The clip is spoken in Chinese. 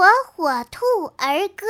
火火兔儿歌。